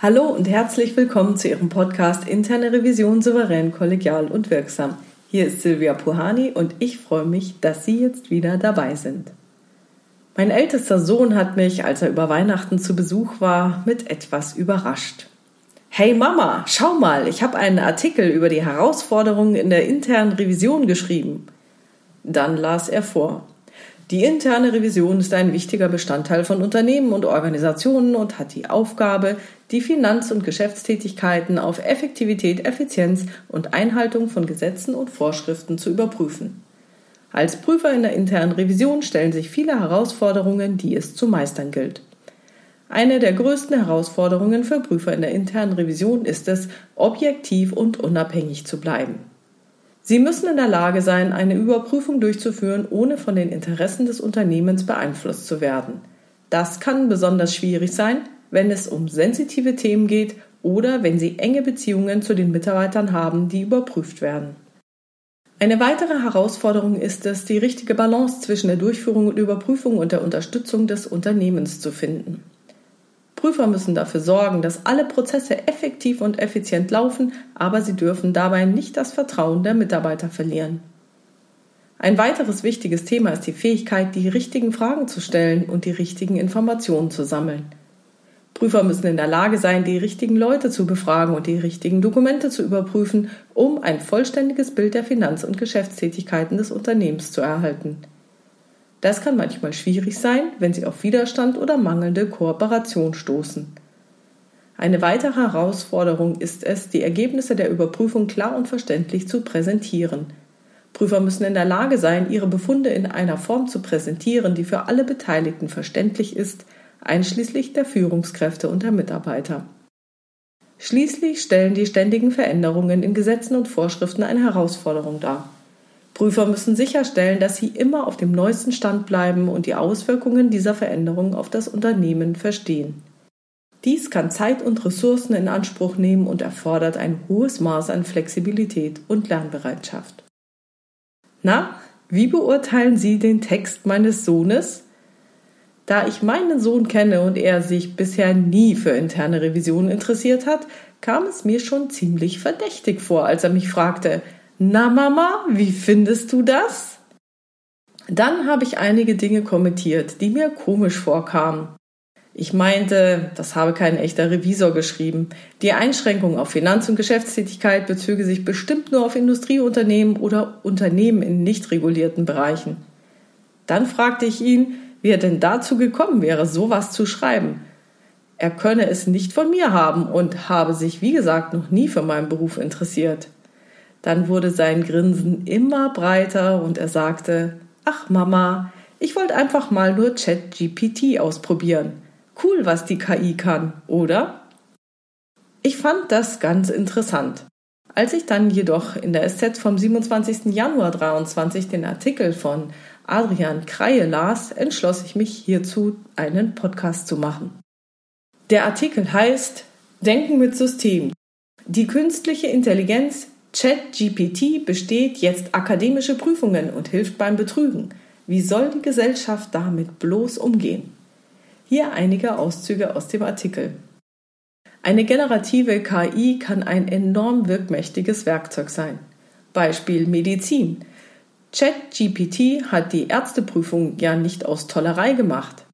Hallo und herzlich willkommen zu Ihrem Podcast Interne Revision souverän, kollegial und wirksam. Hier ist Silvia Puhani und ich freue mich, dass Sie jetzt wieder dabei sind. Mein ältester Sohn hat mich, als er über Weihnachten zu Besuch war, mit etwas überrascht. Hey Mama, schau mal, ich habe einen Artikel über die Herausforderungen in der internen Revision geschrieben. Dann las er vor. Die interne Revision ist ein wichtiger Bestandteil von Unternehmen und Organisationen und hat die Aufgabe, die Finanz- und Geschäftstätigkeiten auf Effektivität, Effizienz und Einhaltung von Gesetzen und Vorschriften zu überprüfen. Als Prüfer in der internen Revision stellen sich viele Herausforderungen, die es zu meistern gilt. Eine der größten Herausforderungen für Prüfer in der internen Revision ist es, objektiv und unabhängig zu bleiben. Sie müssen in der Lage sein, eine Überprüfung durchzuführen, ohne von den Interessen des Unternehmens beeinflusst zu werden. Das kann besonders schwierig sein, wenn es um sensitive Themen geht oder wenn Sie enge Beziehungen zu den Mitarbeitern haben, die überprüft werden. Eine weitere Herausforderung ist es, die richtige Balance zwischen der Durchführung und Überprüfung und der Unterstützung des Unternehmens zu finden. Prüfer müssen dafür sorgen, dass alle Prozesse effektiv und effizient laufen, aber sie dürfen dabei nicht das Vertrauen der Mitarbeiter verlieren. Ein weiteres wichtiges Thema ist die Fähigkeit, die richtigen Fragen zu stellen und die richtigen Informationen zu sammeln. Prüfer müssen in der Lage sein, die richtigen Leute zu befragen und die richtigen Dokumente zu überprüfen, um ein vollständiges Bild der Finanz- und Geschäftstätigkeiten des Unternehmens zu erhalten. Das kann manchmal schwierig sein, wenn sie auf Widerstand oder mangelnde Kooperation stoßen. Eine weitere Herausforderung ist es, die Ergebnisse der Überprüfung klar und verständlich zu präsentieren. Prüfer müssen in der Lage sein, ihre Befunde in einer Form zu präsentieren, die für alle Beteiligten verständlich ist, einschließlich der Führungskräfte und der Mitarbeiter. Schließlich stellen die ständigen Veränderungen in Gesetzen und Vorschriften eine Herausforderung dar. Prüfer müssen sicherstellen, dass sie immer auf dem neuesten Stand bleiben und die Auswirkungen dieser Veränderungen auf das Unternehmen verstehen. Dies kann Zeit und Ressourcen in Anspruch nehmen und erfordert ein hohes Maß an Flexibilität und Lernbereitschaft. Na, wie beurteilen Sie den Text meines Sohnes? Da ich meinen Sohn kenne und er sich bisher nie für interne Revisionen interessiert hat, kam es mir schon ziemlich verdächtig vor, als er mich fragte, na Mama, wie findest du das? Dann habe ich einige Dinge kommentiert, die mir komisch vorkamen. Ich meinte, das habe kein echter Revisor geschrieben. Die Einschränkung auf Finanz- und Geschäftstätigkeit bezöge sich bestimmt nur auf Industrieunternehmen oder Unternehmen in nicht regulierten Bereichen. Dann fragte ich ihn, wie er denn dazu gekommen wäre, sowas zu schreiben. Er könne es nicht von mir haben und habe sich, wie gesagt, noch nie für meinen Beruf interessiert. Dann wurde sein Grinsen immer breiter und er sagte, ach Mama, ich wollte einfach mal nur ChatGPT ausprobieren. Cool, was die KI kann, oder? Ich fand das ganz interessant. Als ich dann jedoch in der SZ vom 27. Januar 23 den Artikel von Adrian Kreie las, entschloss ich mich hierzu einen Podcast zu machen. Der Artikel heißt Denken mit System. Die künstliche Intelligenz ChatGPT besteht jetzt akademische Prüfungen und hilft beim Betrügen. Wie soll die Gesellschaft damit bloß umgehen? Hier einige Auszüge aus dem Artikel. Eine generative KI kann ein enorm wirkmächtiges Werkzeug sein. Beispiel Medizin. ChatGPT hat die Ärzteprüfung ja nicht aus Tollerei gemacht.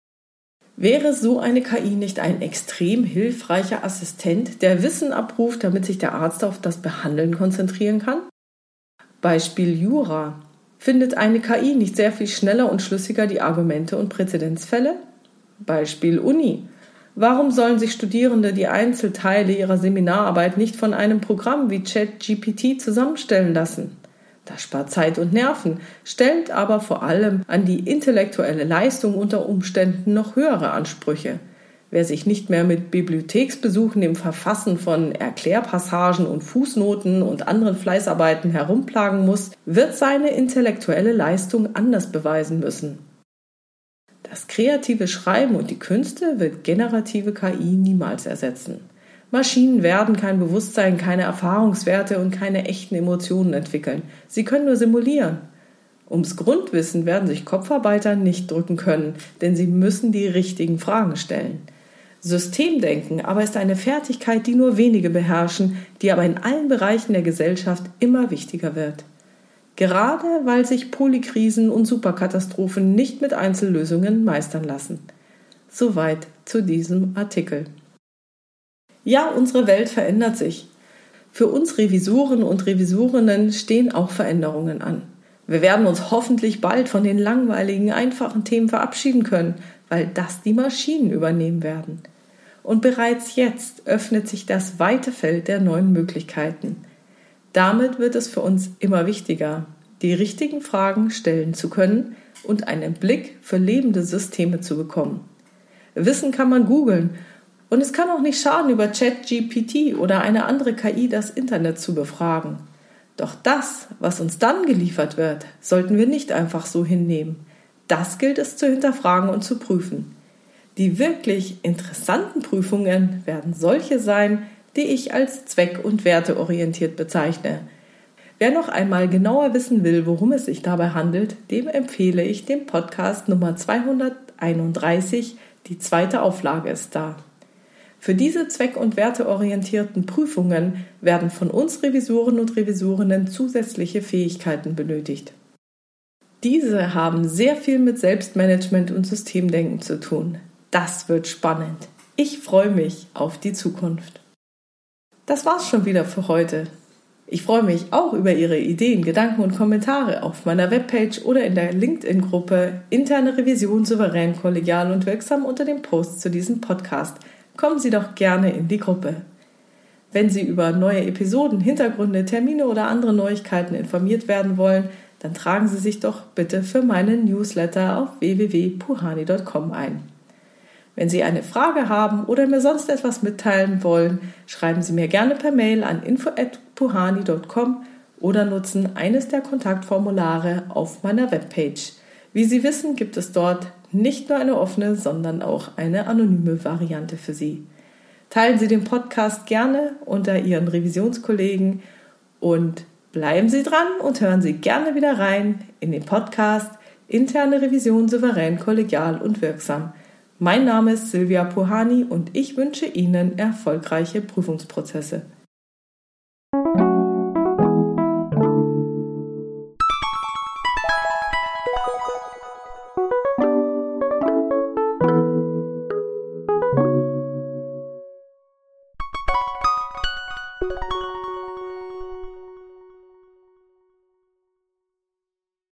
Wäre so eine KI nicht ein extrem hilfreicher Assistent, der Wissen abruft, damit sich der Arzt auf das Behandeln konzentrieren kann? Beispiel Jura. Findet eine KI nicht sehr viel schneller und schlüssiger die Argumente und Präzedenzfälle? Beispiel Uni. Warum sollen sich Studierende die Einzelteile ihrer Seminararbeit nicht von einem Programm wie ChatGPT zusammenstellen lassen? Das spart Zeit und Nerven, stellt aber vor allem an die intellektuelle Leistung unter Umständen noch höhere Ansprüche. Wer sich nicht mehr mit Bibliotheksbesuchen, dem Verfassen von Erklärpassagen und Fußnoten und anderen Fleißarbeiten herumplagen muss, wird seine intellektuelle Leistung anders beweisen müssen. Das kreative Schreiben und die Künste wird generative KI niemals ersetzen. Maschinen werden kein Bewusstsein, keine Erfahrungswerte und keine echten Emotionen entwickeln. Sie können nur simulieren. Ums Grundwissen werden sich Kopfarbeiter nicht drücken können, denn sie müssen die richtigen Fragen stellen. Systemdenken aber ist eine Fertigkeit, die nur wenige beherrschen, die aber in allen Bereichen der Gesellschaft immer wichtiger wird. Gerade weil sich Polykrisen und Superkatastrophen nicht mit Einzellösungen meistern lassen. Soweit zu diesem Artikel. Ja, unsere Welt verändert sich. Für uns Revisoren und Revisorinnen stehen auch Veränderungen an. Wir werden uns hoffentlich bald von den langweiligen, einfachen Themen verabschieden können, weil das die Maschinen übernehmen werden. Und bereits jetzt öffnet sich das weite Feld der neuen Möglichkeiten. Damit wird es für uns immer wichtiger, die richtigen Fragen stellen zu können und einen Blick für lebende Systeme zu bekommen. Wissen kann man googeln und es kann auch nicht schaden, über ChatGPT oder eine andere KI das Internet zu befragen. Doch das, was uns dann geliefert wird, sollten wir nicht einfach so hinnehmen. Das gilt es zu hinterfragen und zu prüfen. Die wirklich interessanten Prüfungen werden solche sein, die ich als zweck- und werteorientiert bezeichne. Wer noch einmal genauer wissen will, worum es sich dabei handelt, dem empfehle ich den Podcast Nummer 231, die zweite Auflage ist da. Für diese zweck- und werteorientierten Prüfungen werden von uns Revisoren und Revisorinnen zusätzliche Fähigkeiten benötigt. Diese haben sehr viel mit Selbstmanagement und Systemdenken zu tun. Das wird spannend. Ich freue mich auf die Zukunft. Das war's schon wieder für heute. Ich freue mich auch über Ihre Ideen, Gedanken und Kommentare auf meiner Webpage oder in der LinkedIn-Gruppe Interne Revision souverän, kollegial und wirksam unter dem Post zu diesem Podcast – kommen Sie doch gerne in die Gruppe. Wenn Sie über neue Episoden, Hintergründe, Termine oder andere Neuigkeiten informiert werden wollen, dann tragen Sie sich doch bitte für meinen Newsletter auf www.puhani.com ein. Wenn Sie eine Frage haben oder mir sonst etwas mitteilen wollen, schreiben Sie mir gerne per Mail an info@puhani.com oder nutzen eines der Kontaktformulare auf meiner Webpage. Wie Sie wissen, gibt es dort nicht nur eine offene, sondern auch eine anonyme Variante für Sie. Teilen Sie den Podcast gerne unter Ihren Revisionskollegen und bleiben Sie dran und hören Sie gerne wieder rein in den Podcast Interne Revision souverän, kollegial und wirksam. Mein Name ist Silvia Puhani und ich wünsche Ihnen erfolgreiche Prüfungsprozesse.